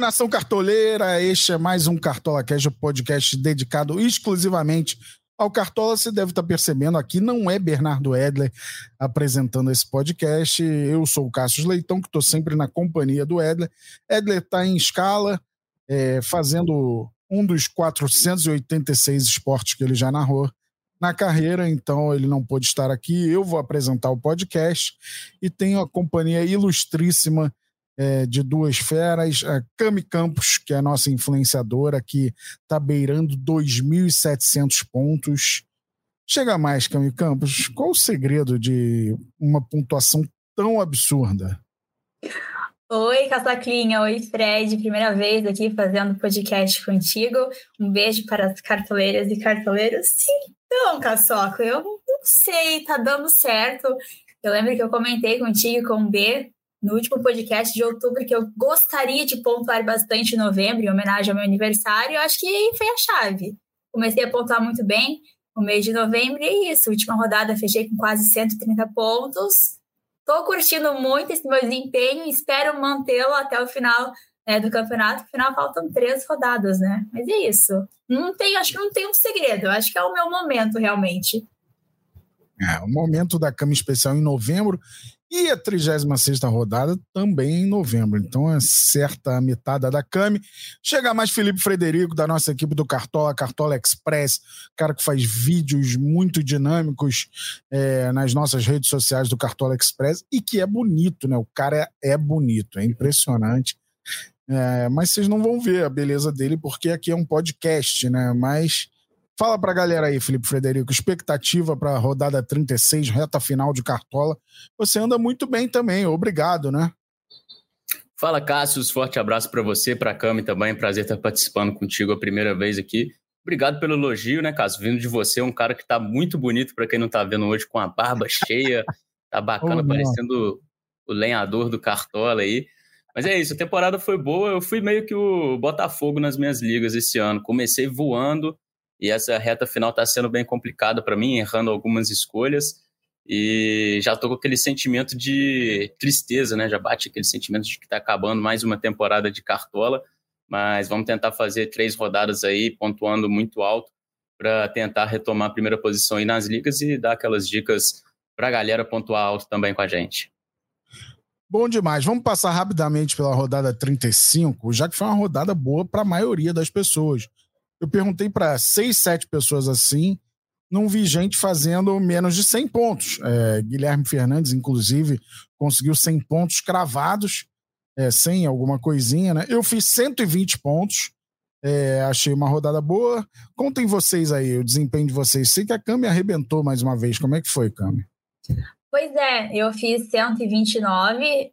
Nação cartoleira, este é mais um Cartola Cash, um podcast dedicado exclusivamente ao Cartola. Você deve estar percebendo aqui, não é Bernardo Edler apresentando esse podcast. Eu sou o Cassius Leitão, que estou sempre na companhia do Edler. Edler está em escala, é, fazendo um dos 486 esportes que ele já narrou na carreira, então ele não pôde estar aqui. Eu vou apresentar o podcast e tenho a companhia ilustríssima é, de duas feras, a Cami Campos, que é a nossa influenciadora, que está beirando 2.700 pontos. Chega mais, Cami Campos, qual o segredo de uma pontuação tão absurda? Oi, Caçaclinha. Oi, Fred. Primeira vez aqui fazendo podcast contigo. Um beijo para as cartoleiras e cartoleiros. Então, Caçoca, eu não sei, tá dando certo. Eu lembro que eu comentei contigo com o B no último podcast de outubro que eu gostaria de pontuar bastante em novembro, em homenagem ao meu aniversário, eu acho que foi a chave. Comecei a pontuar muito bem no mês de novembro e é isso. Última rodada fechei com quase 130 pontos. Estou curtindo muito esse meu desempenho e espero mantê-lo até o final né, do campeonato. Afinal, faltam três rodadas, né? Mas é isso. Não tem, acho que não tem um segredo. Acho que é o meu momento, realmente. É, o momento da cama especial em novembro e a 36 rodada também em novembro. Então é certa a metade da Cami. Chega mais Felipe Frederico, da nossa equipe do Cartola, Cartola Express, cara que faz vídeos muito dinâmicos é, nas nossas redes sociais do Cartola Express e que é bonito, né? O cara é, é bonito, é impressionante. É, mas vocês não vão ver a beleza dele porque aqui é um podcast, né? Mas Fala pra galera aí, Felipe Frederico, expectativa para a rodada 36, reta final de Cartola. Você anda muito bem também, obrigado, né? Fala, Cássio, forte abraço para você, para a Cami também, prazer estar participando contigo a primeira vez aqui. Obrigado pelo elogio, né, Cássio? Vindo de você, um cara que tá muito bonito para quem não tá vendo hoje, com a barba cheia, tá bacana, oh, parecendo o lenhador do Cartola aí. Mas é isso, a temporada foi boa, eu fui meio que o Botafogo nas minhas ligas esse ano. Comecei voando, e essa reta final está sendo bem complicada para mim, errando algumas escolhas. E já estou com aquele sentimento de tristeza, né? Já bate aquele sentimento de que está acabando mais uma temporada de cartola. Mas vamos tentar fazer três rodadas aí, pontuando muito alto, para tentar retomar a primeira posição aí nas ligas e dar aquelas dicas para a galera pontuar alto também com a gente. Bom demais. Vamos passar rapidamente pela rodada 35, já que foi uma rodada boa para a maioria das pessoas. Eu perguntei para seis, sete pessoas assim, não vi gente fazendo menos de 100 pontos. É, Guilherme Fernandes, inclusive, conseguiu 100 pontos cravados, é, sem alguma coisinha, né? Eu fiz 120 pontos, é, achei uma rodada boa. Contem vocês aí o desempenho de vocês. Sei que a Cami arrebentou mais uma vez. Como é que foi, Cami? Pois é, eu fiz 129.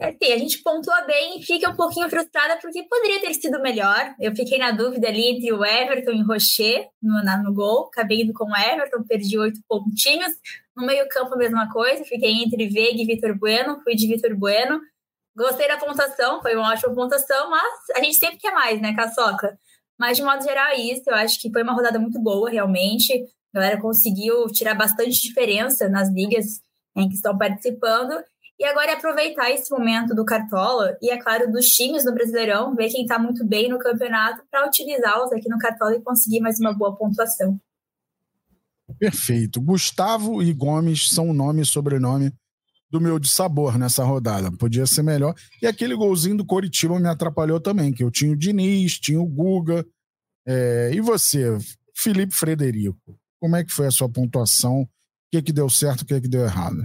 Assim, a gente pontua bem e fica um pouquinho frustrada porque poderia ter sido melhor. Eu fiquei na dúvida ali entre o Everton e o Rocher no, na, no gol. Acabei indo com o Everton, perdi oito pontinhos. No meio-campo, a mesma coisa. Fiquei entre Veiga e Vitor Bueno. Fui de Vitor Bueno. Gostei da pontuação, foi uma ótima pontuação, mas a gente sempre quer mais, né, Caçoca? Mas, de modo geral, é isso. Eu acho que foi uma rodada muito boa, realmente. A galera conseguiu tirar bastante diferença nas ligas que estão participando. E agora é aproveitar esse momento do Cartola e, é claro, dos times do Brasileirão, ver quem está muito bem no campeonato para utilizá-los aqui no Cartola e conseguir mais uma boa pontuação. Perfeito. Gustavo e Gomes são o nome e sobrenome do meu de sabor nessa rodada. Podia ser melhor. E aquele golzinho do Coritiba me atrapalhou também, que eu tinha o Diniz, tinha o Guga. É... E você, Felipe Frederico, como é que foi a sua pontuação que, que deu certo, o que, que deu errado?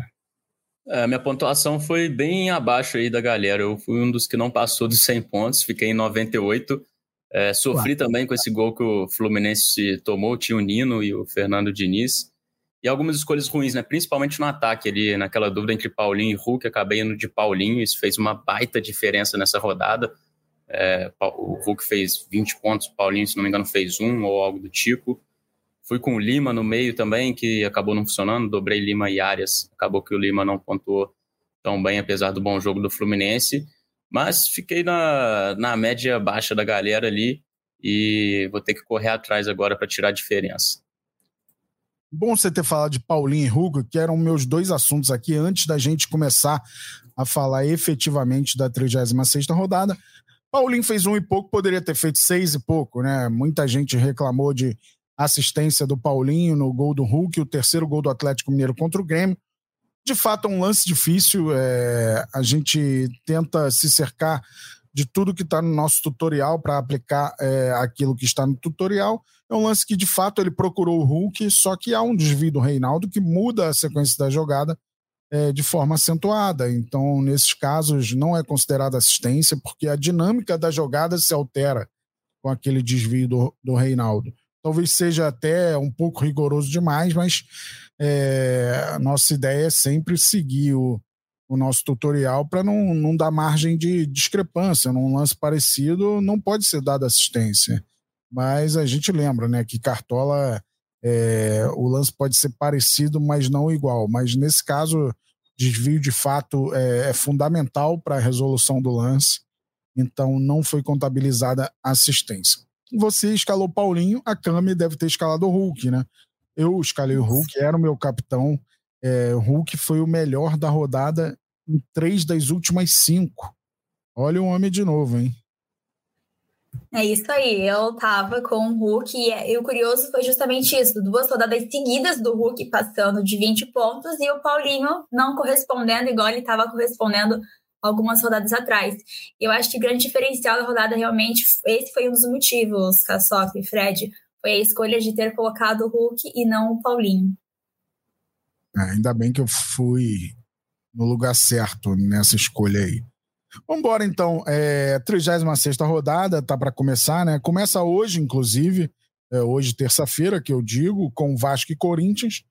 É, minha pontuação foi bem abaixo aí da galera. Eu fui um dos que não passou dos 100 pontos, fiquei em 98. É, sofri também com esse gol que o Fluminense tomou, tinha o Nino e o Fernando Diniz. E algumas escolhas ruins, né? principalmente no ataque ali, naquela dúvida entre Paulinho e Hulk, acabei indo de Paulinho, isso fez uma baita diferença nessa rodada. É, o Hulk fez 20 pontos, o Paulinho, se não me engano, fez um ou algo do tipo. Fui com o Lima no meio também, que acabou não funcionando. Dobrei Lima e Arias. Acabou que o Lima não pontuou tão bem, apesar do bom jogo do Fluminense. Mas fiquei na, na média baixa da galera ali e vou ter que correr atrás agora para tirar a diferença. Bom você ter falado de Paulinho e Hugo, que eram meus dois assuntos aqui antes da gente começar a falar efetivamente da 36 rodada. Paulinho fez um e pouco, poderia ter feito seis e pouco, né? Muita gente reclamou de assistência do Paulinho no gol do Hulk, o terceiro gol do Atlético Mineiro contra o Grêmio. De fato, é um lance difícil. É... a gente tenta se cercar de tudo que está no nosso tutorial para aplicar é, aquilo que está no tutorial. É um lance que, de fato, ele procurou o Hulk, só que há um desvio do Reinaldo que muda a sequência da jogada é, de forma acentuada. Então, nesses casos, não é considerada assistência, porque a dinâmica da jogada se altera com aquele desvio do, do Reinaldo. Talvez seja até um pouco rigoroso demais, mas é, a nossa ideia é sempre seguir o, o nosso tutorial para não, não dar margem de discrepância. Num lance parecido, não pode ser dada assistência. Mas a gente lembra né, que Cartola, é, o lance pode ser parecido, mas não igual. Mas nesse caso, desvio de fato é, é fundamental para a resolução do lance, então não foi contabilizada assistência. Você escalou Paulinho, a Cami deve ter escalado o Hulk, né? Eu escalei o Hulk, era o meu capitão. É, o Hulk foi o melhor da rodada em três das últimas cinco. Olha o homem de novo, hein? É isso aí, eu tava com o Hulk e, e, o curioso foi justamente isso, duas rodadas seguidas do Hulk passando de 20 pontos e o Paulinho não correspondendo igual ele estava correspondendo algumas rodadas atrás. Eu acho que o grande diferencial da rodada realmente, esse foi um dos motivos, Kassoff e Fred, foi a escolha de ter colocado o Hulk e não o Paulinho. É, ainda bem que eu fui no lugar certo nessa escolha aí. Vamos embora então. É, 36 rodada, tá para começar, né? Começa hoje, inclusive, é, hoje, terça-feira, que eu digo, com Vasco e Corinthians.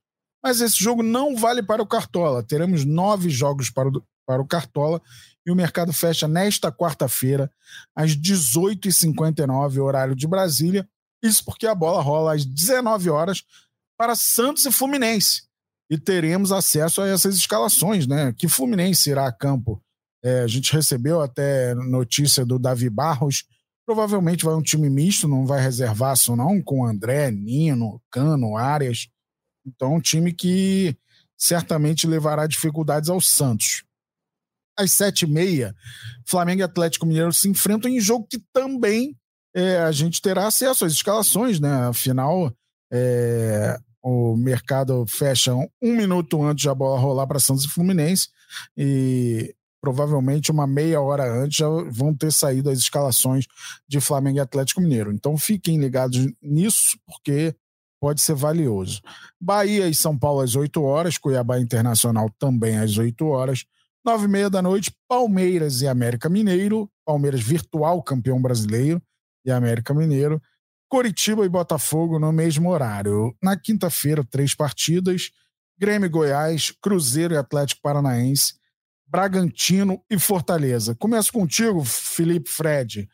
Mas esse jogo não vale para o Cartola. Teremos nove jogos para o, para o Cartola e o mercado fecha nesta quarta-feira, às 18h59, horário de Brasília. Isso porque a bola rola às 19 horas para Santos e Fluminense. E teremos acesso a essas escalações, né? Que Fluminense irá a campo é, a gente recebeu até notícia do Davi Barros. Provavelmente vai um time misto, não vai reservaço, não, com André, Nino, Cano, Arias. Então, um time que certamente levará dificuldades ao Santos. Às sete e meia, Flamengo e Atlético Mineiro se enfrentam em jogo que também é, a gente terá acesso às escalações, né? Afinal, é, o mercado fecha um minuto antes da bola rolar para Santos e Fluminense. E provavelmente uma meia hora antes já vão ter saído as escalações de Flamengo e Atlético Mineiro. Então fiquem ligados nisso, porque pode ser valioso. Bahia e São Paulo às 8 horas, Cuiabá Internacional também às 8 horas. Nove e meia da noite, Palmeiras e América Mineiro. Palmeiras virtual campeão brasileiro e América Mineiro. Coritiba e Botafogo no mesmo horário. Na quinta-feira, três partidas. Grêmio e Goiás, Cruzeiro e Atlético Paranaense Bragantino e Fortaleza. Começo contigo, Felipe Fred.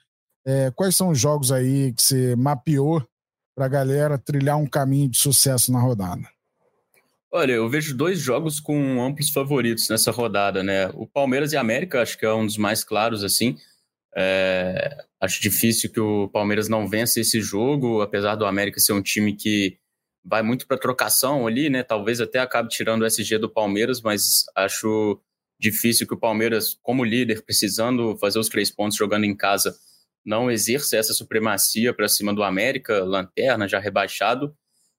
É, quais são os jogos aí que você mapeou para a galera trilhar um caminho de sucesso na rodada? Olha, eu vejo dois jogos com amplos favoritos nessa rodada, né? O Palmeiras e América, acho que é um dos mais claros, assim. É, acho difícil que o Palmeiras não vença esse jogo, apesar do América ser um time que vai muito para trocação ali, né? Talvez até acabe tirando o SG do Palmeiras, mas acho difícil que o Palmeiras, como líder, precisando fazer os três pontos jogando em casa, não exerça essa supremacia para cima do América, lanterna, já rebaixado.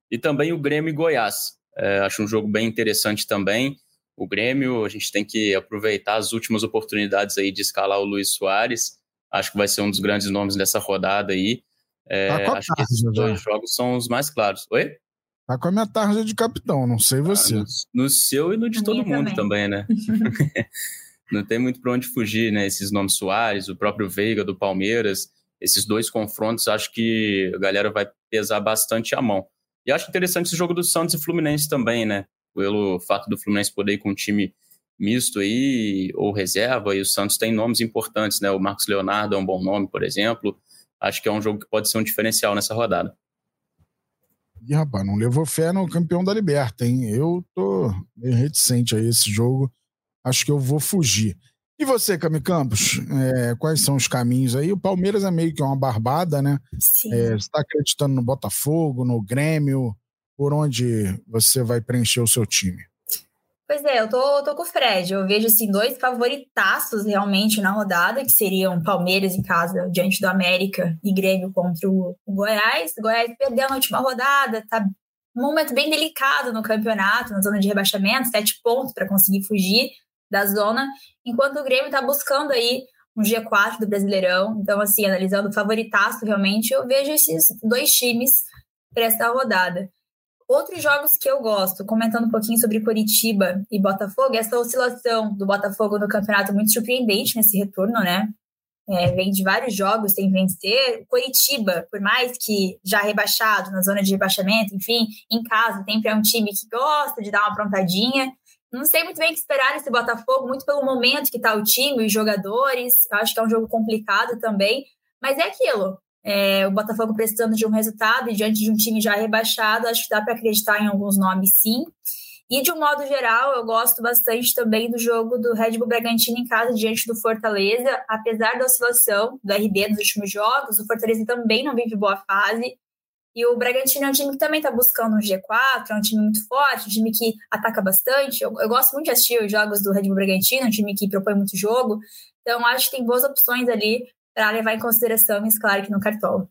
E também o Grêmio e Goiás. É, acho um jogo bem interessante também. O Grêmio, a gente tem que aproveitar as últimas oportunidades aí de escalar o Luiz Soares. Acho que vai ser um dos grandes nomes dessa rodada aí. É, tá acho que esses dois jogos são os mais claros. Oi? Tá com a minha tarja de capitão, não sei você. Ah, no, no, seu e no de todo mundo também, também né? não tem muito para onde fugir, né? Esses nomes Soares, o próprio Veiga do Palmeiras, esses dois confrontos, acho que a galera vai pesar bastante a mão. E acho interessante esse jogo do Santos e Fluminense também, né? Pelo fato do Fluminense poder ir com um time misto aí, ou reserva, e o Santos tem nomes importantes, né? O Marcos Leonardo é um bom nome, por exemplo. Acho que é um jogo que pode ser um diferencial nessa rodada. Ih, rapaz, não levou fé no campeão da Liberta, hein? Eu tô meio reticente a esse jogo. Acho que eu vou fugir. E você, Cami Campos, é, quais são os caminhos aí? O Palmeiras é meio que uma barbada, né? Sim. É, você está acreditando no Botafogo, no Grêmio? Por onde você vai preencher o seu time? Pois é, eu tô, tô com o Fred. Eu vejo assim, dois favoritaços realmente na rodada, que seriam Palmeiras em casa diante do América e Grêmio contra o Goiás. O Goiás perdeu na última rodada, tá um momento bem delicado no campeonato, na zona de rebaixamento, sete pontos para conseguir fugir da zona, enquanto o Grêmio está buscando aí um G4 do Brasileirão. Então, assim, analisando o favoritaço, realmente, eu vejo esses dois times para essa rodada. Outros jogos que eu gosto, comentando um pouquinho sobre Curitiba e Botafogo, essa oscilação do Botafogo no campeonato muito surpreendente nesse retorno, né? É, vem de vários jogos sem vencer. Curitiba, por mais que já rebaixado, na zona de rebaixamento, enfim, em casa, sempre é um time que gosta de dar uma aprontadinha. Não sei muito bem o que esperar desse Botafogo, muito pelo momento que está o time, os jogadores. Eu acho que é um jogo complicado também. Mas é aquilo. É, o Botafogo precisando de um resultado e diante de um time já rebaixado, acho que dá para acreditar em alguns nomes sim. E de um modo geral, eu gosto bastante também do jogo do Red Bull Bragantino em casa diante do Fortaleza. Apesar da oscilação do RB nos últimos jogos, o Fortaleza também não vive boa fase. E o Bragantino é um time que também está buscando um G4, é um time muito forte, um time que ataca bastante. Eu, eu, gosto muito de assistir os jogos do Red Bull Bragantino, um time que propõe muito jogo. Então, acho que tem boas opções ali para levar em consideração e claro que no cartola.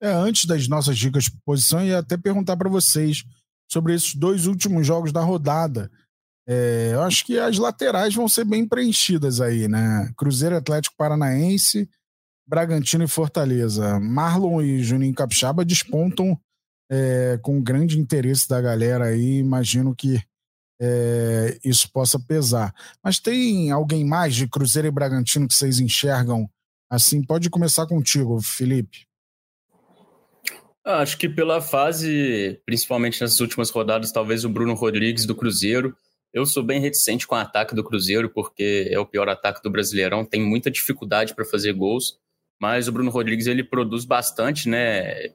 É, antes das nossas dicas de posição, ia até perguntar para vocês sobre esses dois últimos jogos da rodada. É, eu acho que as laterais vão ser bem preenchidas aí, né? Cruzeiro Atlético Paranaense Bragantino e Fortaleza. Marlon e Juninho Capixaba despontam é, com grande interesse da galera aí. Imagino que é, isso possa pesar. Mas tem alguém mais de Cruzeiro e Bragantino que vocês enxergam assim? Pode começar contigo, Felipe. Acho que pela fase, principalmente nessas últimas rodadas, talvez o Bruno Rodrigues do Cruzeiro. Eu sou bem reticente com o ataque do Cruzeiro, porque é o pior ataque do Brasileirão, tem muita dificuldade para fazer gols mas o Bruno Rodrigues ele produz bastante, né?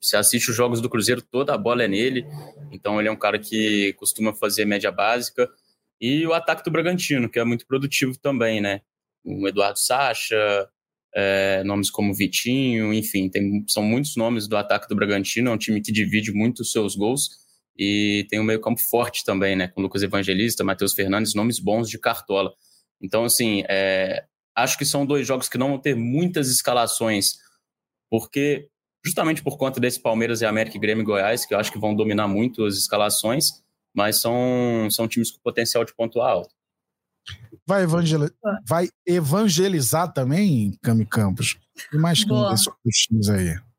Você assiste os jogos do Cruzeiro, toda a bola é nele, então ele é um cara que costuma fazer média básica. E o ataque do Bragantino, que é muito produtivo também, né? O Eduardo Sacha, é, nomes como Vitinho, enfim, tem, são muitos nomes do ataque do Bragantino, é um time que divide muito os seus gols e tem um meio campo forte também, né? Com Lucas Evangelista, Matheus Fernandes, nomes bons de cartola. Então, assim, é, Acho que são dois jogos que não vão ter muitas escalações, porque justamente por conta desse Palmeiras e América e Grêmio e Goiás, que eu acho que vão dominar muito as escalações, mas são, são times com potencial de ponto alto. Vai, evangel... Vai evangelizar também, Cami Campos? E mais quem desses times aí?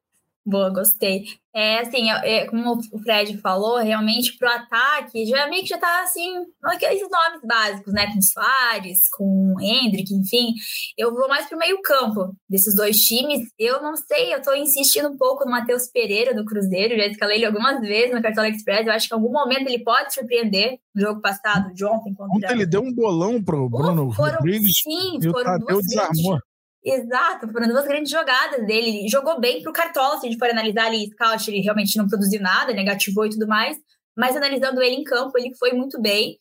Boa, gostei. É assim, é, como o Fred falou, realmente pro ataque, já meio que já tá assim, aqueles nomes básicos, né? Com Soares, com Hendrick, enfim. Eu vou mais pro meio-campo desses dois times. Eu não sei, eu tô insistindo um pouco no Matheus Pereira do Cruzeiro, já escalei ele algumas vezes no Cartola Express. Eu acho que em algum momento ele pode surpreender no jogo passado, de ontem. Contra... Ontem ele deu um bolão pro Bruno foram, Rodrigues. Sim, foram duas desarmou. Exato, foram duas grandes jogadas dele. Ele jogou bem pro Cartola, se a gente for analisar ali, Scout, ele realmente não produziu nada, negativou e tudo mais. Mas analisando ele em campo, ele foi muito bem.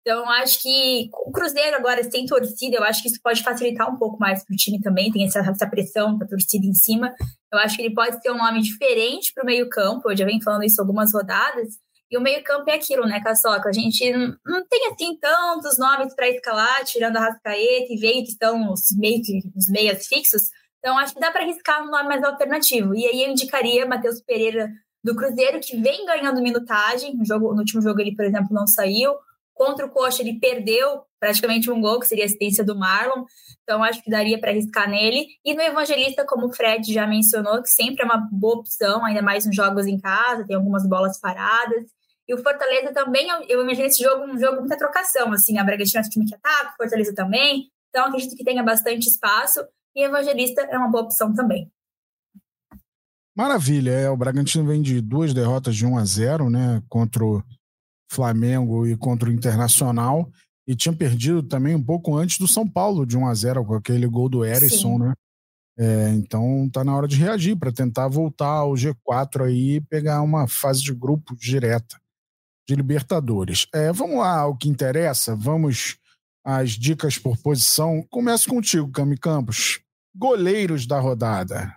Então, acho que o Cruzeiro agora sem torcida, eu acho que isso pode facilitar um pouco mais para o time também, tem essa, essa pressão da torcida em cima. Eu acho que ele pode ter um nome diferente para o meio-campo, eu já venho falando isso algumas rodadas, e o meio-campo é aquilo, né, Caçoca? A gente não tem assim tantos nomes para escalar, tirando a Rascaeta e Veio, que estão os, meio, os meias fixos. Então, acho que dá para arriscar um nome mais alternativo. E aí eu indicaria Matheus Pereira do Cruzeiro, que vem ganhando minutagem. No, jogo, no último jogo ele, por exemplo, não saiu. Contra o Coxa, ele perdeu praticamente um gol, que seria a assistência do Marlon. Então, acho que daria para arriscar nele. E no Evangelista, como o Fred já mencionou, que sempre é uma boa opção, ainda mais nos jogos em casa, tem algumas bolas paradas. E o Fortaleza também, eu imagino esse jogo um jogo muita trocação, assim, a Bragantino é um time que ataca, o Fortaleza também, então acredito que tenha bastante espaço, e Evangelista é uma boa opção também. Maravilha, é, o Bragantino vem de duas derrotas de 1 a 0, né, contra o Flamengo e contra o Internacional, e tinha perdido também um pouco antes do São Paulo de 1 a 0 com aquele gol do Erisson, né? É, então tá na hora de reagir para tentar voltar ao G4 aí e pegar uma fase de grupo direta de Libertadores. É, vamos lá ao que interessa, vamos às dicas por posição. Começo contigo, Cami Campos. Goleiros da rodada.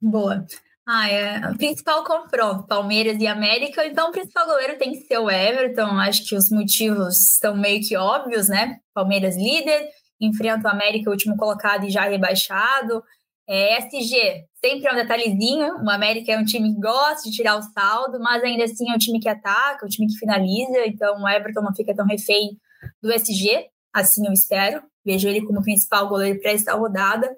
Boa. Ah, é. O principal confronto, Palmeiras e América. Então, o principal goleiro tem que ser o Everton. Acho que os motivos estão meio que óbvios, né? Palmeiras líder, enfrenta o América, último colocado e já rebaixado. É, SG, sempre é um detalhezinho. O América é um time que gosta de tirar o saldo, mas ainda assim é um time que ataca, um time que finaliza. Então, o Everton não fica tão refém do SG, assim eu espero. Vejo ele como principal goleiro para esta rodada.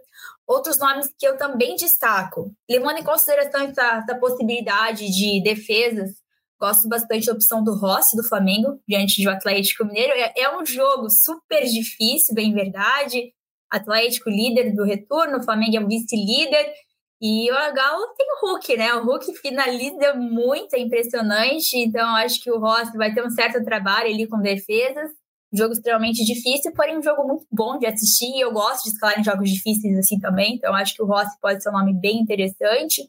Outros nomes que eu também destaco, levando em consideração essa, essa possibilidade de defesas, gosto bastante da opção do Rossi, do Flamengo, diante do Atlético Mineiro. É, é um jogo super difícil, bem verdade. Atlético líder do retorno, Flamengo é o vice-líder. E o Galo tem o Hulk, né? O Hulk finaliza muito, é impressionante. Então, acho que o Rossi vai ter um certo trabalho ali com defesas jogo extremamente difícil, porém um jogo muito bom de assistir. Eu gosto de escalar em jogos difíceis assim também, então acho que o Rossi pode ser um nome bem interessante.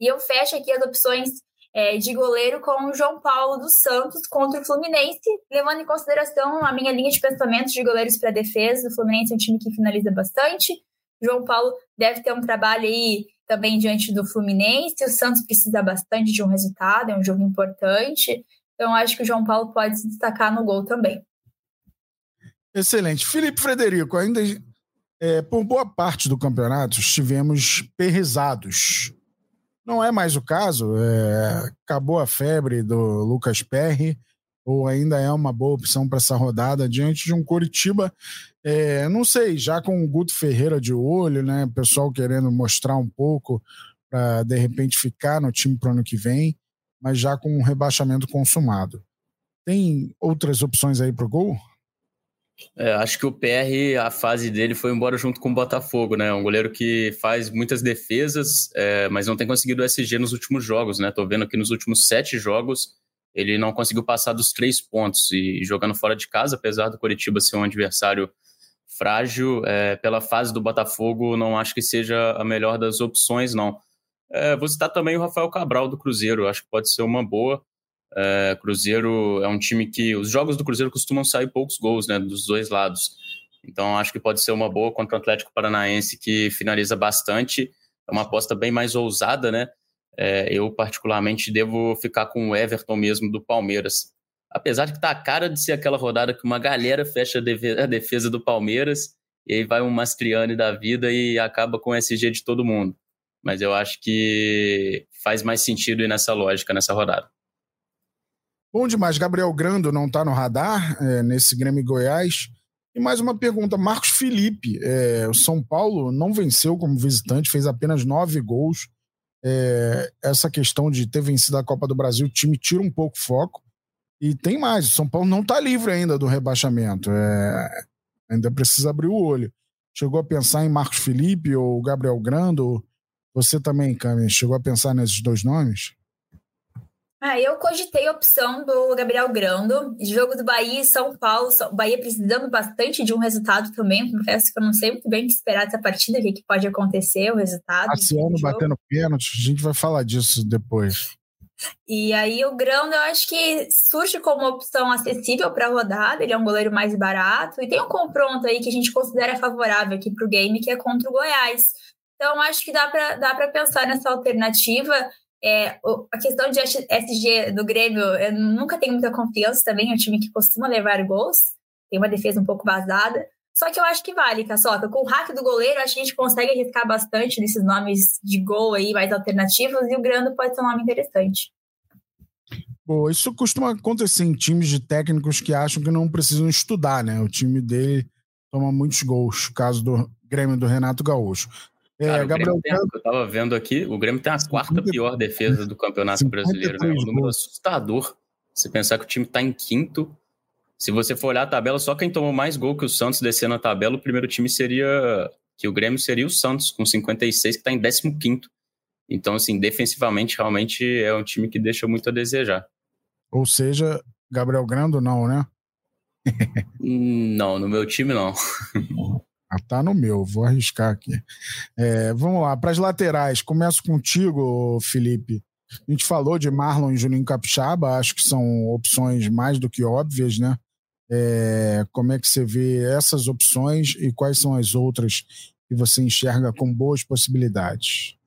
E eu fecho aqui as opções é, de goleiro com o João Paulo dos Santos contra o Fluminense, levando em consideração a minha linha de pensamento de goleiros para defesa. O Fluminense é um time que finaliza bastante. O João Paulo deve ter um trabalho aí também diante do Fluminense. O Santos precisa bastante de um resultado, é um jogo importante. Então, acho que o João Paulo pode se destacar no gol também. Excelente. Felipe Frederico, ainda é, por boa parte do campeonato estivemos perrizados. Não é mais o caso, é, acabou a febre do Lucas Perry, ou ainda é uma boa opção para essa rodada diante de um Coritiba, é, não sei, já com o Guto Ferreira de olho, né? Pessoal querendo mostrar um pouco para de repente ficar no time para o ano que vem, mas já com um rebaixamento consumado. Tem outras opções aí para o gol? É, acho que o PR, a fase dele foi embora junto com o Botafogo, né? Um goleiro que faz muitas defesas, é, mas não tem conseguido o SG nos últimos jogos, né? Tô vendo que nos últimos sete jogos ele não conseguiu passar dos três pontos e jogando fora de casa, apesar do Coritiba ser um adversário frágil, é, pela fase do Botafogo, não acho que seja a melhor das opções, não. É, vou citar também o Rafael Cabral do Cruzeiro, acho que pode ser uma boa. É, Cruzeiro é um time que os jogos do Cruzeiro costumam sair poucos gols, né, dos dois lados. Então acho que pode ser uma boa contra o Atlético Paranaense que finaliza bastante. É uma aposta bem mais ousada, né? É, eu particularmente devo ficar com o Everton mesmo do Palmeiras. Apesar de que tá a cara de ser aquela rodada que uma galera fecha a defesa do Palmeiras e aí vai um Mastriani da vida e acaba com o SG de todo mundo. Mas eu acho que faz mais sentido ir nessa lógica, nessa rodada. Bom demais. Gabriel Grando não está no radar é, nesse Grêmio Goiás. E mais uma pergunta: Marcos Felipe. É, o São Paulo não venceu como visitante, fez apenas nove gols. É, essa questão de ter vencido a Copa do Brasil, o time tira um pouco o foco. E tem mais: o São Paulo não está livre ainda do rebaixamento. É, ainda precisa abrir o olho. Chegou a pensar em Marcos Felipe ou Gabriel Grando? Você também, Cami, chegou a pensar nesses dois nomes? Ah, eu cogitei a opção do Gabriel Grando, jogo do Bahia e São Paulo. O Bahia precisando bastante de um resultado também. Confesso que eu não sei muito bem o que esperar dessa partida, o que, que pode acontecer, o resultado. Marciano batendo pênalti, a gente vai falar disso depois. E aí o Grando eu acho que surge como uma opção acessível para a rodada, ele é um goleiro mais barato e tem um confronto aí que a gente considera favorável aqui para o game, que é contra o Goiás. Então acho que dá para dá pensar nessa alternativa. É, a questão de SG do Grêmio, eu nunca tenho muita confiança também, é um time que costuma levar gols, tem uma defesa um pouco vazada, só que eu acho que vale, Caçoca. Com o hack do goleiro, acho que a gente consegue arriscar bastante nesses nomes de gol aí, mais alternativos, e o Grando pode ser um nome interessante. Isso costuma acontecer em times de técnicos que acham que não precisam estudar, né? O time dele toma muitos gols, caso do Grêmio do Renato Gaúcho. É, Cara, Gabriel tem, eu tava vendo aqui, o Grêmio tem a quarta pior defesa do Campeonato Brasileiro, né? Um número assustador. Se pensar que o time tá em quinto. Se você for olhar a tabela, só quem tomou mais gol que o Santos descendo a tabela, o primeiro time seria. Que o Grêmio seria o Santos, com 56, que tá em 15. Então, assim, defensivamente, realmente é um time que deixa muito a desejar. Ou seja, Gabriel Grando não, né? Hum, não, no meu time não. Ah, tá no meu, vou arriscar aqui. É, vamos lá, para as laterais. Começo contigo, Felipe. A gente falou de Marlon e Juninho Capixaba, acho que são opções mais do que óbvias, né? É, como é que você vê essas opções e quais são as outras que você enxerga com boas possibilidades?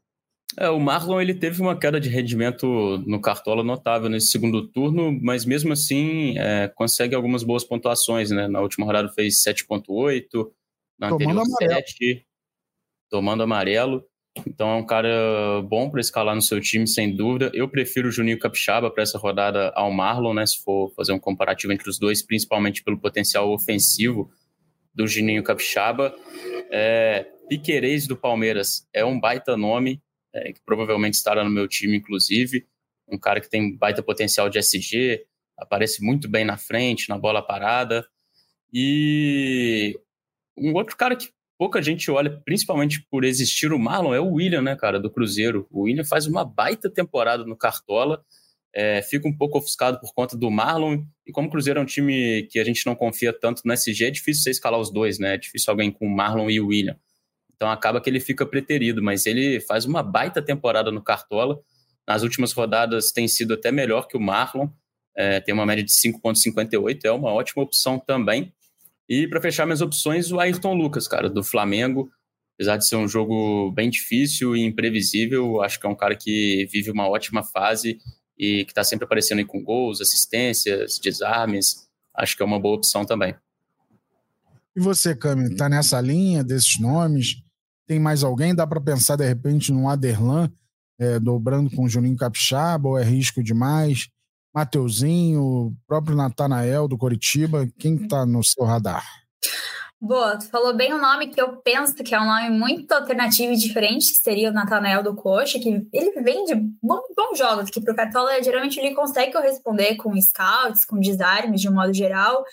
É, o Marlon ele teve uma queda de rendimento no Cartola notável nesse segundo turno, mas mesmo assim é, consegue algumas boas pontuações. Né? Na última rodada fez 7,8, na tomando anterior amarelo. 7, tomando amarelo. Então é um cara bom para escalar no seu time, sem dúvida. Eu prefiro o Juninho Capixaba para essa rodada ao Marlon, né? Se for fazer um comparativo entre os dois, principalmente pelo potencial ofensivo do Juninho Capixaba. É, Piquerez do Palmeiras é um baita nome, é, que provavelmente estará no meu time, inclusive. Um cara que tem baita potencial de SG, aparece muito bem na frente, na bola parada. E um outro cara que pouca gente olha, principalmente por existir o Marlon, é o William, né, cara, do Cruzeiro. O William faz uma baita temporada no Cartola, é, fica um pouco ofuscado por conta do Marlon, e como o Cruzeiro é um time que a gente não confia tanto no SG, é difícil você escalar os dois, né? É difícil alguém com o Marlon e o William. Então acaba que ele fica preterido, mas ele faz uma baita temporada no Cartola. Nas últimas rodadas tem sido até melhor que o Marlon, é, tem uma média de 5,58, é uma ótima opção também. E para fechar minhas opções, o Ayrton Lucas, cara, do Flamengo. Apesar de ser um jogo bem difícil e imprevisível, acho que é um cara que vive uma ótima fase e que está sempre aparecendo aí com gols, assistências, desarmes. Acho que é uma boa opção também. E você, Cami, tá nessa linha desses nomes? Tem mais alguém? Dá para pensar de repente num Aderlan é, dobrando com o Juninho Capixaba ou é risco demais? Mateuzinho, próprio Natanael do Coritiba, quem está no seu radar? Boa, tu falou bem o nome que eu penso que é um nome muito alternativo e diferente, que seria o Natanael do Coxa, que ele vem de bons, jogos, que para o Cartola geralmente ele consegue corresponder com scouts, com desarmes de um modo geral.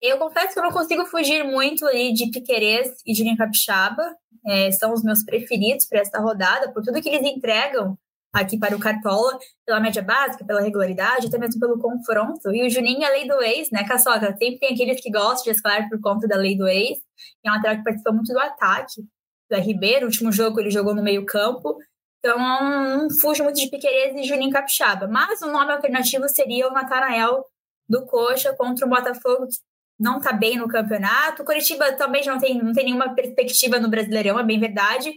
Eu confesso que eu não consigo fugir muito ali de Piquerez e de Capixaba, é, são os meus preferidos para esta rodada, por tudo que eles entregam aqui para o Cartola, pela média básica, pela regularidade, até mesmo pelo confronto. E o Juninho é lei do ex, né, Caçoca? Sempre tem aqueles que gostam de escalar por conta da lei do ex. É um lateral que participou muito do ataque da Ribeiro. O último jogo ele jogou no meio-campo. Então, não fujo muito de Piqueires e Juninho Capixaba. Mas o nome alternativo seria o Natanael do Coxa contra o Botafogo, que não está bem no campeonato. O Curitiba também não tem, não tem nenhuma perspectiva no Brasileirão, é bem verdade.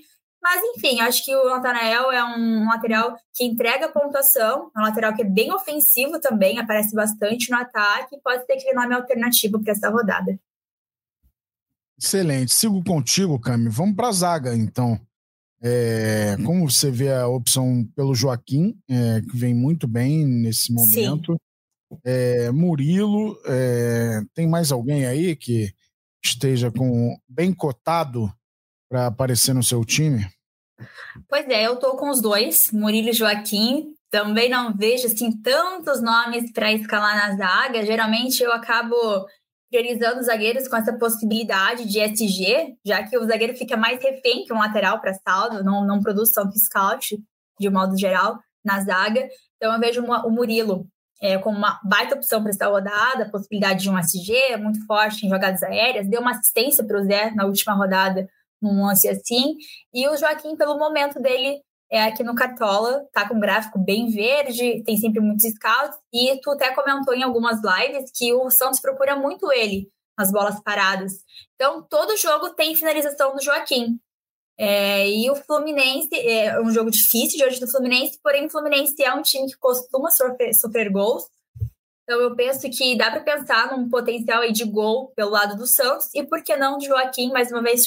Mas, enfim, acho que o Natanael é um lateral que entrega pontuação, é um lateral que é bem ofensivo também, aparece bastante no ataque, pode ter aquele nome alternativo para essa rodada. Excelente. Sigo contigo, Cami. Vamos para a zaga, então. É, como você vê a opção pelo Joaquim, é, que vem muito bem nesse momento. É, Murilo, é, tem mais alguém aí que esteja com bem cotado para aparecer no seu time? Pois é, eu tô com os dois, Murilo e Joaquim. Também não vejo assim tantos nomes para escalar na zaga. Geralmente eu acabo priorizando os zagueiros com essa possibilidade de SG, já que o zagueiro fica mais refém que um lateral para saldo, não, não produz tanto scout, de um modo geral, na zaga. Então eu vejo o Murilo é, como uma baita opção para esta rodada, possibilidade de um SG, muito forte em jogadas aéreas, deu uma assistência para o Zé na última rodada num lance assim. E o Joaquim, pelo momento dele é aqui no Cartola, tá com um gráfico bem verde, tem sempre muitos scouts. E tu até comentou em algumas lives que o Santos procura muito ele nas bolas paradas. Então, todo jogo tem finalização do Joaquim. É, e o Fluminense é um jogo difícil de hoje do Fluminense, porém o Fluminense é um time que costuma sofrer, sofrer gols. Então eu penso que dá para pensar num potencial aí de gol pelo lado do Santos e por que não Joaquim mais uma vez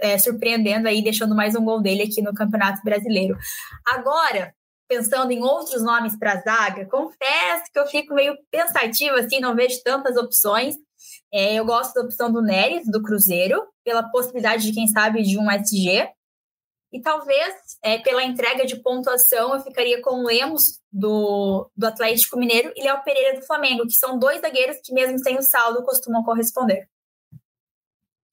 é, surpreendendo aí, deixando mais um gol dele aqui no Campeonato Brasileiro. Agora, pensando em outros nomes para a zaga, confesso que eu fico meio pensativa assim, não vejo tantas opções. É, eu gosto da opção do Neres, do Cruzeiro, pela possibilidade de, quem sabe, de um SG. E talvez, é, pela entrega de pontuação, eu ficaria com o Lemos, do, do Atlético Mineiro, e Léo Pereira, do Flamengo, que são dois zagueiros que, mesmo sem o saldo, costumam corresponder.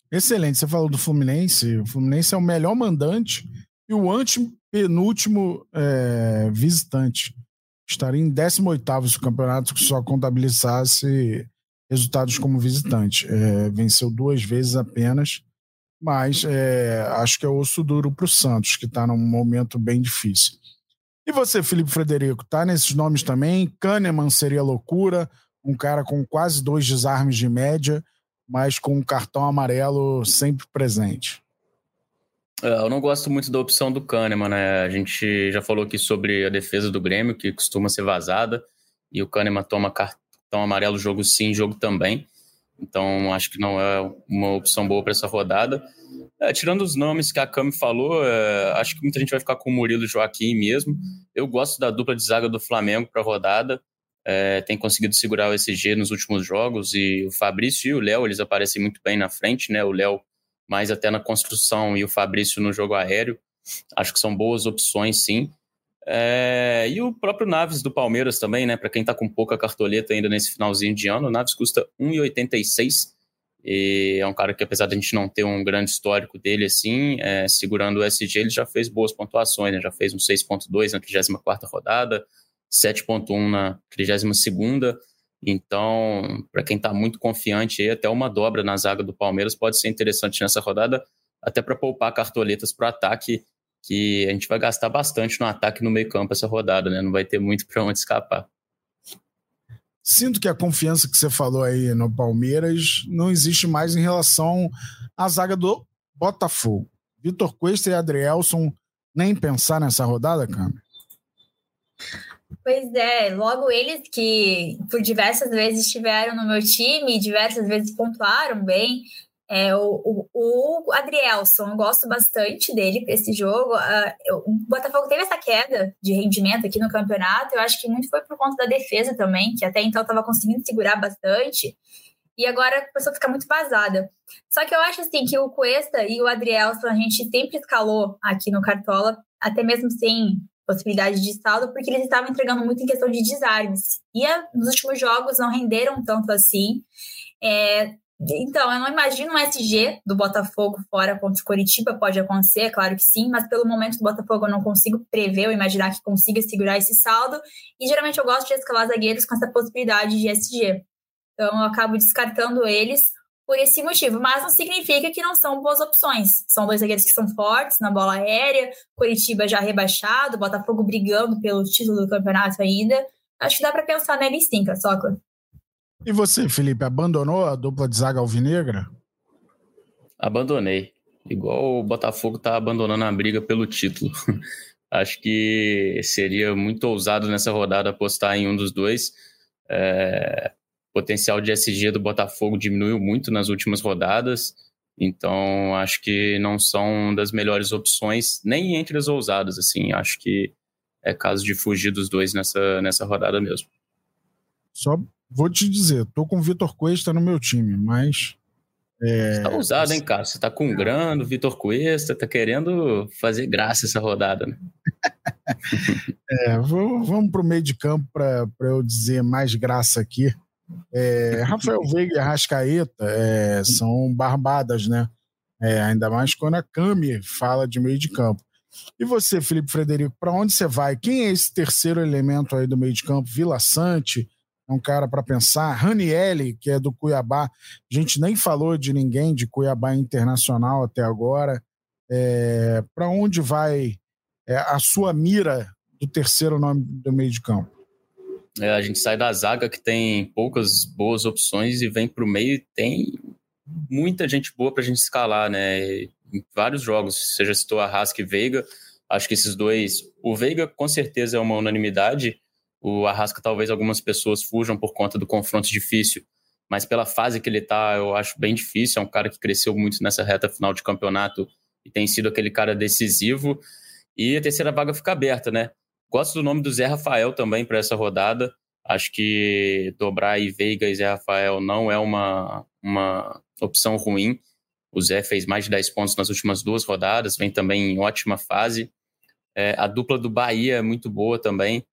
Excelente. Você falou do Fluminense. O Fluminense é o melhor mandante e o antepenúltimo é, visitante. Estaria em 18 se o campeonato só contabilizasse resultados como visitante. É, venceu duas vezes apenas mas é, acho que é osso duro para o Santos, que está num momento bem difícil. E você, Felipe Frederico, tá nesses nomes também? Kahneman seria loucura, um cara com quase dois desarmes de média, mas com um cartão amarelo sempre presente. É, eu não gosto muito da opção do Kahneman, né? A gente já falou aqui sobre a defesa do Grêmio, que costuma ser vazada, e o Kahneman toma cartão amarelo jogo sim, jogo também. Então, acho que não é uma opção boa para essa rodada. É, tirando os nomes que a Cami falou, é, acho que muita gente vai ficar com o Murilo Joaquim mesmo. Eu gosto da dupla de zaga do Flamengo para a rodada. É, tem conseguido segurar o SG nos últimos jogos e o Fabrício e o Léo, eles aparecem muito bem na frente, né? O Léo mais até na construção e o Fabrício no jogo aéreo. Acho que são boas opções, sim. É, e o próprio Naves do Palmeiras também, né? Para quem está com pouca cartoleta ainda nesse finalzinho de ano, o Naves custa 1,86. E é um cara que, apesar de a gente não ter um grande histórico dele assim, é, segurando o SG, ele já fez boas pontuações, né? Já fez um 6,2 na 34 rodada, 7,1 na 32. Então, para quem está muito confiante, aí, até uma dobra na zaga do Palmeiras pode ser interessante nessa rodada, até para poupar cartoletas para o ataque que a gente vai gastar bastante no ataque no meio-campo essa rodada, né? Não vai ter muito para onde escapar. Sinto que a confiança que você falou aí no Palmeiras não existe mais em relação à zaga do Botafogo. Vitor Cuesta e Adrielson nem pensar nessa rodada, cara? Pois é, logo eles que por diversas vezes estiveram no meu time, diversas vezes pontuaram bem, é, o, o, o Adrielson, eu gosto bastante dele para esse jogo. Uh, o Botafogo teve essa queda de rendimento aqui no campeonato. Eu acho que muito foi por conta da defesa também, que até então estava conseguindo segurar bastante. E agora a pessoa fica muito vazada. Só que eu acho assim que o Cuesta e o Adrielson a gente sempre escalou aqui no Cartola, até mesmo sem possibilidade de saldo, porque eles estavam entregando muito em questão de desarmes. E a, nos últimos jogos não renderam tanto assim. É, então, eu não imagino um SG do Botafogo fora contra o Coritiba, pode acontecer, é claro que sim, mas pelo momento do Botafogo eu não consigo prever ou imaginar que consiga segurar esse saldo, e geralmente eu gosto de escalar zagueiros com essa possibilidade de SG. Então eu acabo descartando eles por esse motivo, mas não significa que não são boas opções. São dois zagueiros que são fortes na bola aérea, Coritiba já rebaixado, Botafogo brigando pelo título do campeonato ainda. Acho que dá para pensar neles sim, Caçocla. E você, Felipe, abandonou a dupla de zaga alvinegra? Abandonei. Igual o Botafogo está abandonando a briga pelo título. Acho que seria muito ousado nessa rodada apostar em um dos dois. É... O potencial de SG do Botafogo diminuiu muito nas últimas rodadas. Então, acho que não são das melhores opções, nem entre as ousadas, assim. Acho que é caso de fugir dos dois nessa, nessa rodada mesmo. Só vou te dizer, tô com o Vitor Cuesta no meu time, mas. É, tá ousado, hein, cara? Você tá com o Grando, Vitor Cuesta, tá querendo fazer graça essa rodada, né? é, vamos, vamos pro meio de campo para eu dizer mais graça aqui. É, Rafael Veiga e Arrascaeta é, são barbadas, né? É, ainda mais quando a Cami fala de meio de campo. E você, Felipe Frederico, para onde você vai? Quem é esse terceiro elemento aí do meio de campo? Vila Sante, é um cara para pensar. Ranielli, que é do Cuiabá, a gente nem falou de ninguém de Cuiabá Internacional até agora. É, para onde vai é, a sua mira do terceiro nome do meio de campo? É, a gente sai da zaga que tem poucas boas opções e vem para o meio e tem muita gente boa para a gente escalar, né? Em vários jogos, já citou a Rask e Veiga, acho que esses dois. O Veiga com certeza é uma unanimidade, o Arrasca, talvez algumas pessoas fujam por conta do confronto difícil, mas pela fase que ele está, eu acho bem difícil. É um cara que cresceu muito nessa reta final de campeonato e tem sido aquele cara decisivo. E a terceira vaga fica aberta, né? Gosto do nome do Zé Rafael também para essa rodada. Acho que dobrar e Veiga e Zé Rafael não é uma, uma opção ruim. O Zé fez mais de 10 pontos nas últimas duas rodadas, vem também em ótima fase. É, a dupla do Bahia é muito boa também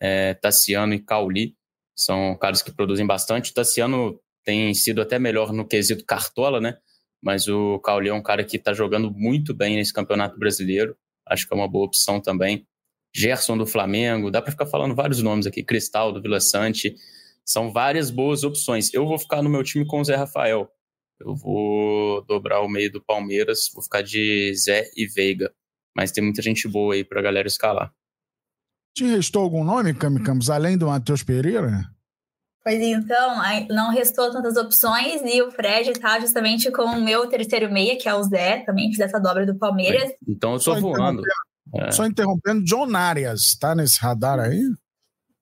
é, Tassiano e Cauli. São caras que produzem bastante. O Tassiano tem sido até melhor no quesito cartola, né? Mas o Cauli é um cara que está jogando muito bem nesse campeonato brasileiro. Acho que é uma boa opção também. Gerson do Flamengo, dá para ficar falando vários nomes aqui. Cristal do Vila Sante. São várias boas opções. Eu vou ficar no meu time com o Zé Rafael. Eu vou dobrar o meio do Palmeiras, vou ficar de Zé e Veiga. Mas tem muita gente boa aí pra galera escalar. Te restou algum nome, Cami Campos, além do Matheus Pereira? Pois então, não restou tantas opções e o Fred tá justamente com o meu terceiro meia, que é o Zé, também fiz essa dobra do Palmeiras. Então eu tô Só voando. Interrompendo, é. Só interrompendo, John Arias, tá nesse radar aí?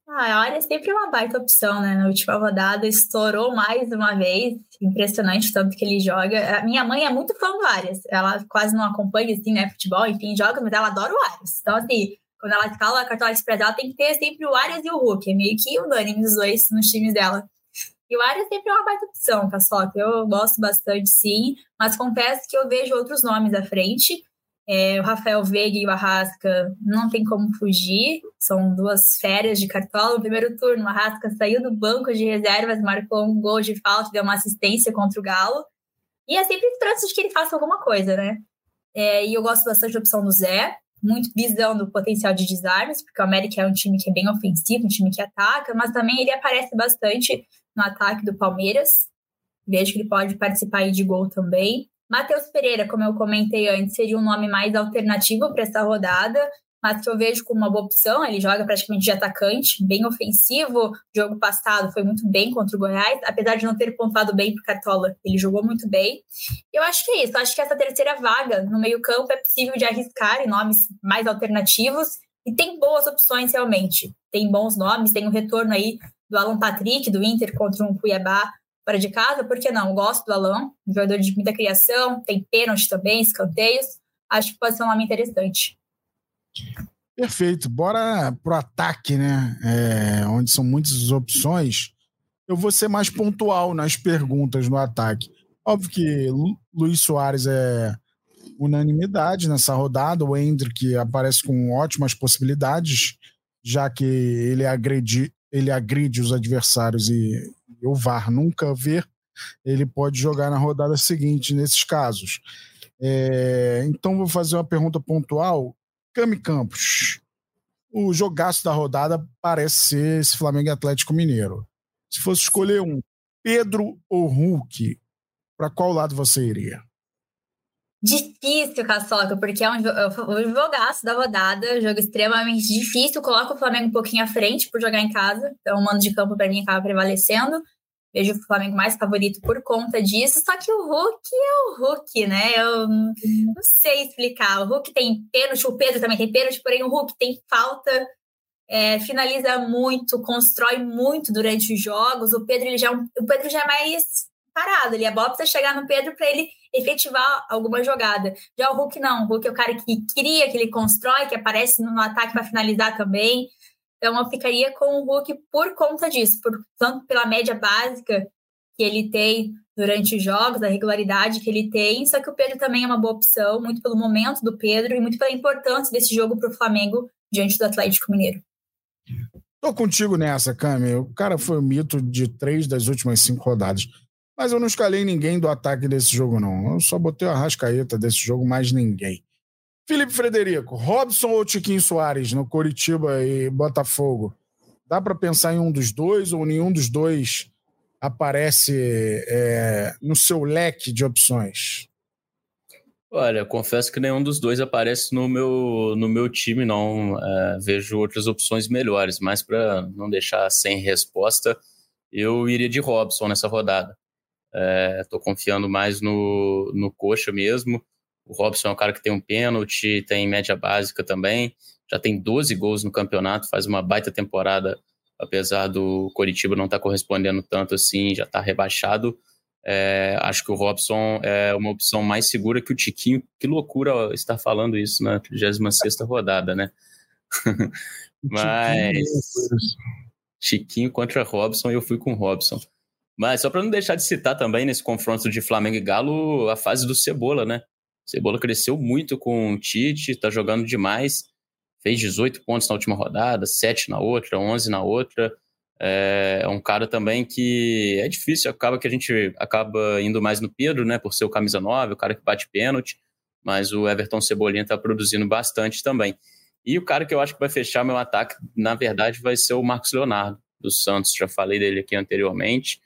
Ah, a Arias sempre é uma baita opção, né? Na última rodada estourou mais uma vez, impressionante tanto que ele joga. A minha mãe é muito fã do Arias, ela quase não acompanha, assim, né, futebol, enfim, joga, mas ela adora o Arias. Então, assim, quando ela escala a cartola express, ela tem que ter sempre o Arias e o Hulk. É meio que unânime os dois nos times dela. E o Arias sempre é uma baita opção, Caçoca. Eu gosto bastante, sim. Mas confesso que eu vejo outros nomes à frente. É, o Rafael Veiga e o Arrasca não tem como fugir. São duas férias de cartola. No primeiro turno, o Arrasca saiu do banco de reservas, marcou um gol de falta, deu uma assistência contra o Galo. E é sempre esperança de que ele faça alguma coisa, né? É, e eu gosto bastante da opção do Zé muito visão do potencial de desarmes, porque o América é um time que é bem ofensivo, um time que ataca, mas também ele aparece bastante no ataque do Palmeiras. Vejo que ele pode participar aí de gol também. Matheus Pereira, como eu comentei antes, seria um nome mais alternativo para essa rodada mas que eu vejo como uma boa opção. Ele joga praticamente de atacante, bem ofensivo. O jogo passado foi muito bem contra o Goiás, apesar de não ter pontuado bem para Cartola, ele jogou muito bem. Eu acho que é isso. Eu acho que essa terceira vaga no meio-campo é possível de arriscar em nomes mais alternativos e tem boas opções realmente. Tem bons nomes, tem o retorno aí do Alan Patrick, do Inter, contra um Cuiabá fora de casa, por que não? Gosto do Alan, jogador de muita criação, tem pênalti também, escanteios. Acho que pode ser um nome interessante. Perfeito. Bora pro ataque, né? É, onde são muitas opções. Eu vou ser mais pontual nas perguntas no ataque. Óbvio que Lu Luiz Soares é unanimidade nessa rodada. O Hendrick aparece com ótimas possibilidades, já que ele agredi, ele agride os adversários e, e o VAR nunca vê. Ele pode jogar na rodada seguinte nesses casos. É, então, vou fazer uma pergunta pontual Cami Campos. O jogaço da rodada parece ser esse Flamengo Atlético Mineiro. Se fosse escolher um, Pedro ou Hulk, para qual lado você iria? Difícil, Caçoca, porque é um, é um jogaço da rodada, jogo extremamente difícil. Coloca o Flamengo um pouquinho à frente por jogar em casa, então o mando de campo para mim acaba prevalecendo vejo o Flamengo mais favorito por conta disso. Só que o Hulk é o Hulk, né? Eu não sei explicar. O Hulk tem pênalti, o Pedro também tem pênalti, porém o Hulk tem falta, é, finaliza muito, constrói muito durante os jogos. O Pedro, ele já, é o Pedro já é mais parado. Ele é bom você chegar no Pedro para ele efetivar alguma jogada. Já o Hulk não. O Hulk é o cara que cria, que ele constrói, que aparece no ataque para finalizar também. Então eu ficaria com o Hulk por conta disso, por, tanto pela média básica que ele tem durante os jogos, a regularidade que ele tem, só que o Pedro também é uma boa opção, muito pelo momento do Pedro e muito pela importância desse jogo para o Flamengo diante do Atlético Mineiro. Tô contigo nessa, Cami. O cara foi o mito de três das últimas cinco rodadas. Mas eu não escalei ninguém do ataque desse jogo, não. Eu só botei a rascaeta desse jogo, mais ninguém. Felipe Frederico, Robson ou Tiquinho Soares no Coritiba e Botafogo? Dá para pensar em um dos dois ou nenhum dos dois aparece é, no seu leque de opções? Olha, confesso que nenhum dos dois aparece no meu, no meu time, não. É, vejo outras opções melhores, mas para não deixar sem resposta, eu iria de Robson nessa rodada. Estou é, confiando mais no, no Coxa mesmo. O Robson é um cara que tem um pênalti, tem média básica também, já tem 12 gols no campeonato, faz uma baita temporada, apesar do Coritiba não estar tá correspondendo tanto assim, já está rebaixado. É, acho que o Robson é uma opção mais segura que o Tiquinho. Que loucura estar falando isso na 36 rodada, né? Mas. Chiquinho contra Robson, eu fui com Robson. Mas só para não deixar de citar também nesse confronto de Flamengo e Galo, a fase do Cebola, né? Cebola cresceu muito com o Tite, tá jogando demais. Fez 18 pontos na última rodada, 7 na outra, 11 na outra. É, é um cara também que é difícil, acaba que a gente acaba indo mais no Pedro, né, por ser o camisa 9, o cara que bate pênalti, mas o Everton Cebolinha tá produzindo bastante também. E o cara que eu acho que vai fechar meu ataque, na verdade, vai ser o Marcos Leonardo, do Santos, já falei dele aqui anteriormente.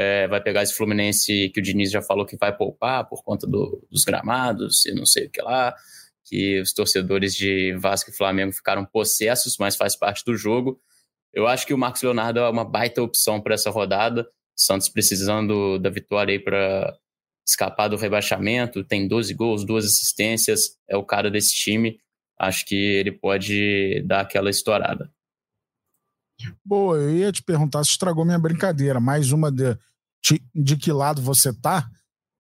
É, vai pegar esse Fluminense que o Diniz já falou que vai poupar por conta do, dos gramados e não sei o que lá, que os torcedores de Vasco e Flamengo ficaram possessos, mas faz parte do jogo. Eu acho que o Marcos Leonardo é uma baita opção para essa rodada. Santos precisando da vitória aí para escapar do rebaixamento, tem 12 gols, duas assistências, é o cara desse time. Acho que ele pode dar aquela estourada. Boa, eu ia te perguntar se estragou minha brincadeira. Mais uma de, de que lado você tá?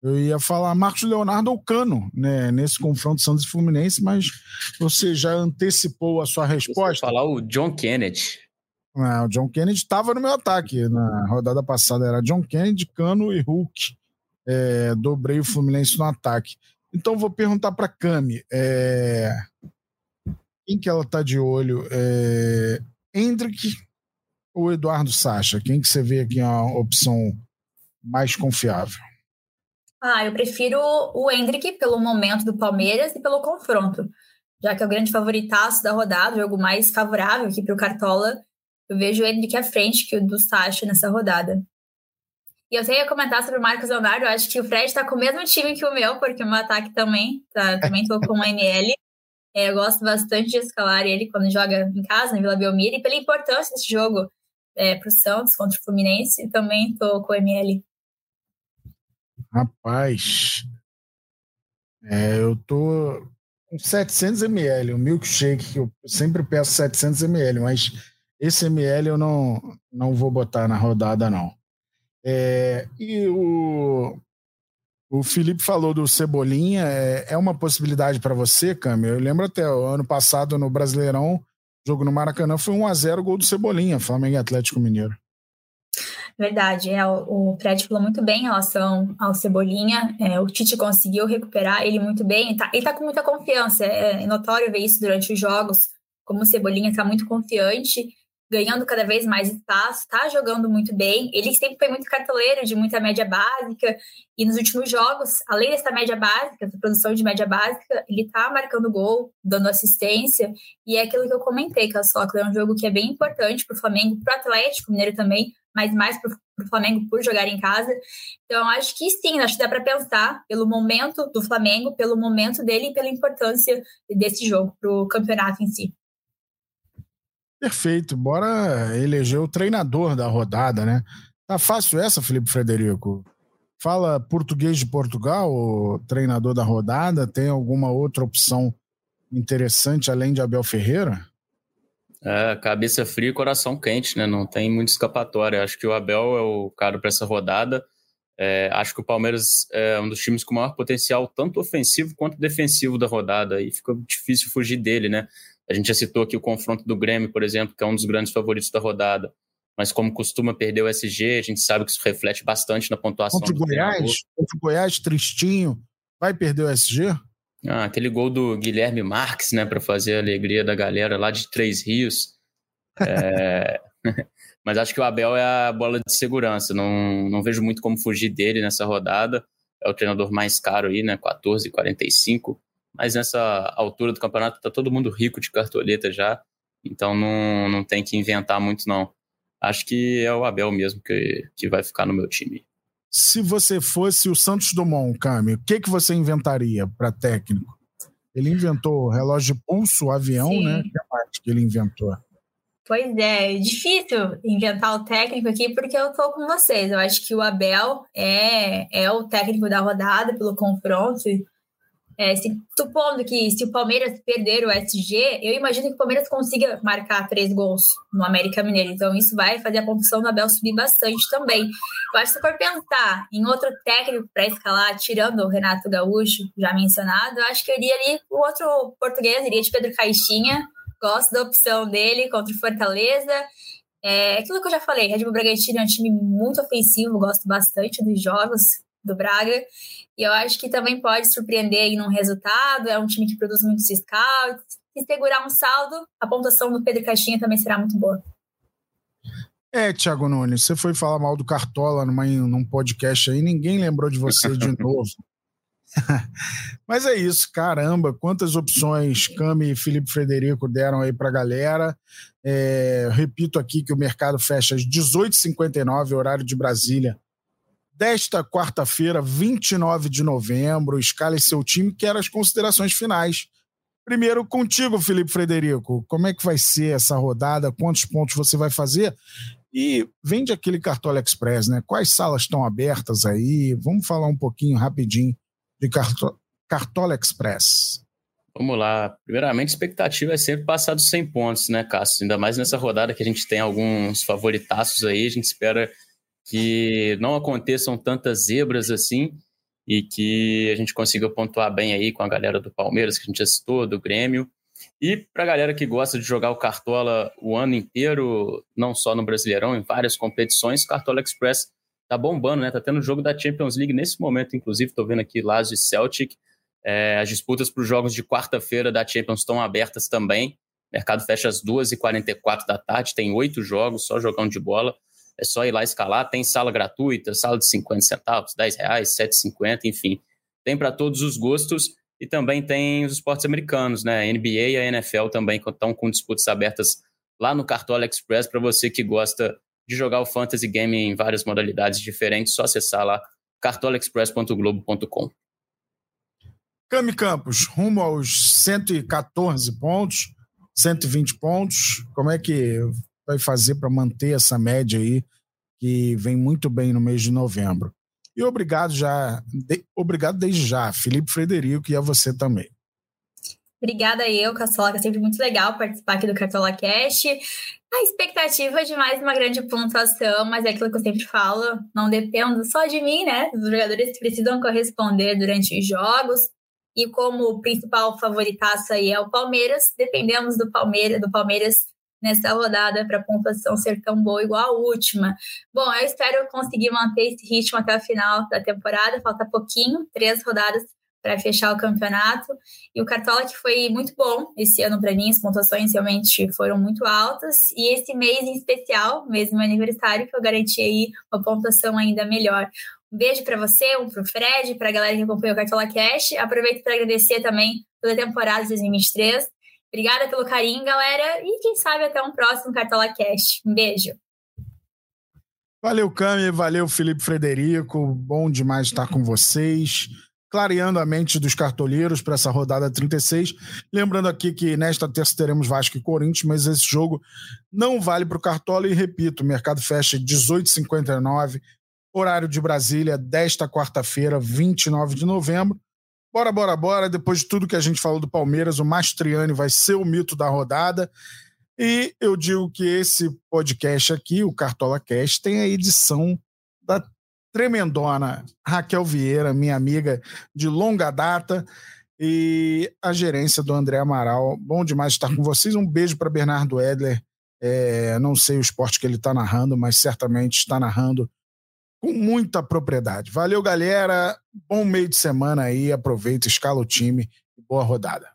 Eu ia falar Marcos Leonardo ou Cano, né, nesse confronto Santos e Fluminense, mas você já antecipou a sua resposta. Você falar o John Kennedy. Ah, o John Kennedy estava no meu ataque. Na rodada passada era John Kennedy, Cano e Hulk. É, dobrei o Fluminense no ataque. Então vou perguntar para Cami. É... Quem que ela tá de olho? É... Hendrick ou Eduardo Sacha? Quem que você vê aqui a opção mais confiável? Ah, eu prefiro o Hendrick pelo momento do Palmeiras e pelo confronto. Já que é o grande favoritaço da rodada, o jogo mais favorável aqui para o Cartola, eu vejo o Hendrick à frente que o do Sacha nessa rodada. E eu tenho a comentar sobre o Marcos Leonardo, eu acho que o Fred está com o mesmo time que o meu, porque o meu ataque também, tá, também estou com o ML. É, eu gosto bastante de escalar ele quando joga em casa, na Vila Belmiro, e pela importância desse jogo é, para o Santos contra o Fluminense, também estou com o ML. Rapaz, é, eu tô com 700 ml, o milkshake, que eu sempre peço 700 ml, mas esse ml eu não, não vou botar na rodada, não. É, e o, o Felipe falou do Cebolinha, é, é uma possibilidade para você, Cami? Eu lembro até o ano passado no Brasileirão, jogo no Maracanã, foi 1 a 0 gol do Cebolinha, Flamengo e Atlético Mineiro. Verdade, é, o Fred falou muito bem em relação ao Cebolinha. É, o Tite conseguiu recuperar ele muito bem. Ele tá, ele tá com muita confiança. É, é notório ver isso durante os jogos, como o Cebolinha está muito confiante ganhando cada vez mais espaço, está jogando muito bem. Ele sempre foi muito cartoleiro de muita média básica, e nos últimos jogos, além dessa média básica, essa produção de média básica, ele está marcando gol, dando assistência, e é aquilo que eu comentei, que é um jogo que é bem importante para o Flamengo, para o Atlético Mineiro também, mas mais para o Flamengo por jogar em casa. Então, acho que sim, acho que dá para pensar pelo momento do Flamengo, pelo momento dele e pela importância desse jogo para o campeonato em si. Perfeito. Bora eleger o treinador da rodada, né? Tá fácil essa, Felipe Frederico? Fala português de Portugal, treinador da rodada. Tem alguma outra opção interessante além de Abel Ferreira? É, cabeça fria e coração quente, né? Não tem muita escapatória. Acho que o Abel é o cara para essa rodada. É, acho que o Palmeiras é um dos times com maior potencial, tanto ofensivo quanto defensivo da rodada, e fica difícil fugir dele, né? A gente já citou aqui o confronto do Grêmio, por exemplo, que é um dos grandes favoritos da rodada. Mas como costuma perder o SG, a gente sabe que isso reflete bastante na pontuação contra do Goiás, Contra o Goiás, tristinho, vai perder o SG? Ah, aquele gol do Guilherme Marques, né, para fazer a alegria da galera lá de Três Rios. É... Mas acho que o Abel é a bola de segurança. Não, não vejo muito como fugir dele nessa rodada. É o treinador mais caro aí, né? 14,45 mas nessa altura do campeonato tá todo mundo rico de cartoleta já, então não, não tem que inventar muito não. Acho que é o Abel mesmo que, que vai ficar no meu time. Se você fosse o Santos Dumont, Cami, o que, que você inventaria para técnico? Ele inventou relógio de pulso, avião, Sim. né? Que mais que ele inventou? Pois é, é difícil inventar o técnico aqui porque eu tô com vocês. Eu acho que o Abel é, é o técnico da rodada pelo confronto é, se, supondo que se o Palmeiras perder o SG, eu imagino que o Palmeiras consiga marcar três gols no América Mineiro. Então, isso vai fazer a pontuação do Abel subir bastante também. Eu acho que se for pensar em outro técnico para escalar, tirando o Renato Gaúcho, já mencionado, eu acho que eu iria ali o outro português, iria de Pedro Caixinha. Gosto da opção dele contra o Fortaleza. É aquilo que eu já falei, Red Bull Bragantino é um time muito ofensivo, gosto bastante dos jogos do Braga. E eu acho que também pode surpreender aí num resultado. É um time que produz muitos scouts. Se segurar um saldo, a pontuação do Pedro Caixinha também será muito boa. É, Thiago Nunes, você foi falar mal do Cartola numa, num podcast aí, ninguém lembrou de você de novo. Mas é isso, caramba, quantas opções Cami e Felipe Frederico deram aí pra galera. É, repito aqui que o mercado fecha às 18h59, horário de Brasília, desta quarta-feira, 29 de novembro. Escale seu time, quero as considerações finais. Primeiro contigo, Felipe Frederico. Como é que vai ser essa rodada? Quantos pontos você vai fazer? E vende aquele Cartola Express, né? Quais salas estão abertas aí? Vamos falar um pouquinho rapidinho de Cartola Express. Vamos lá. Primeiramente, a expectativa é sempre passar dos 100 pontos, né, Cássio? Ainda mais nessa rodada que a gente tem alguns favoritaços aí. A gente espera que não aconteçam tantas zebras assim e que a gente consiga pontuar bem aí com a galera do Palmeiras, que a gente citou, do Grêmio. E para a galera que gosta de jogar o Cartola o ano inteiro, não só no Brasileirão, em várias competições, Cartola Express tá bombando, né? Tá tendo jogo da Champions League nesse momento, inclusive, tô vendo aqui Lazio e Celtic. É, as disputas para os jogos de quarta-feira da Champions estão abertas também. O mercado fecha às 2h44 da tarde, tem oito jogos, só jogão de bola. É só ir lá escalar. Tem sala gratuita, sala de 50 centavos, 10 reais, 7,50, enfim. Tem para todos os gostos. E também tem os esportes americanos, né? NBA e a NFL também estão com disputas abertas lá no Cartola Express para você que gosta de jogar o fantasy game em várias modalidades diferentes, só acessar lá cartolaexpress.globo.com. Cami Campos, rumo aos 114 pontos, 120 pontos. Como é que vai fazer para manter essa média aí, que vem muito bem no mês de novembro? E obrigado já, de, obrigado desde já, Felipe Frederico, e a você também. Obrigada eu, Cassola, que é sempre muito legal participar aqui do Cartola Cash. A expectativa é de mais uma grande pontuação, mas é aquilo que eu sempre falo, não dependo só de mim, né? Os jogadores precisam corresponder durante os jogos. E como o principal favoritaço aí é o Palmeiras, dependemos do Palmeiras, do Palmeiras nessa rodada para a pontuação ser tão boa igual a última. Bom, eu espero conseguir manter esse ritmo até o final da temporada, falta pouquinho, três rodadas para fechar o campeonato. E o Cartola que foi muito bom esse ano para mim, as pontuações realmente foram muito altas. E esse mês em especial, mês do meu aniversário, que eu garanti aí uma pontuação ainda melhor. Um beijo para você, um para o Fred, para a galera que acompanhou o Cartola Cash. Aproveito para agradecer também pela temporada de 2023. Obrigada pelo carinho, galera. E quem sabe até um próximo Cartola Cash. Um beijo. Valeu, Cami. Valeu, Felipe Frederico. Bom demais estar com vocês. Clareando a mente dos cartoleiros para essa rodada 36. Lembrando aqui que nesta terça teremos Vasco e Corinthians, mas esse jogo não vale para o Cartola. E repito, o mercado fecha 18h59 horário de Brasília, desta quarta-feira, 29 de novembro. Bora, bora, bora. Depois de tudo que a gente falou do Palmeiras, o Mastriani vai ser o mito da rodada. E eu digo que esse podcast aqui, o Cartola Cast, tem a edição da tremendona Raquel Vieira, minha amiga de longa data, e a gerência do André Amaral. Bom demais estar com vocês. Um beijo para Bernardo Edler. É, não sei o esporte que ele está narrando, mas certamente está narrando com muita propriedade. Valeu, galera. Bom meio de semana aí. Aproveita, escala o time. Boa rodada.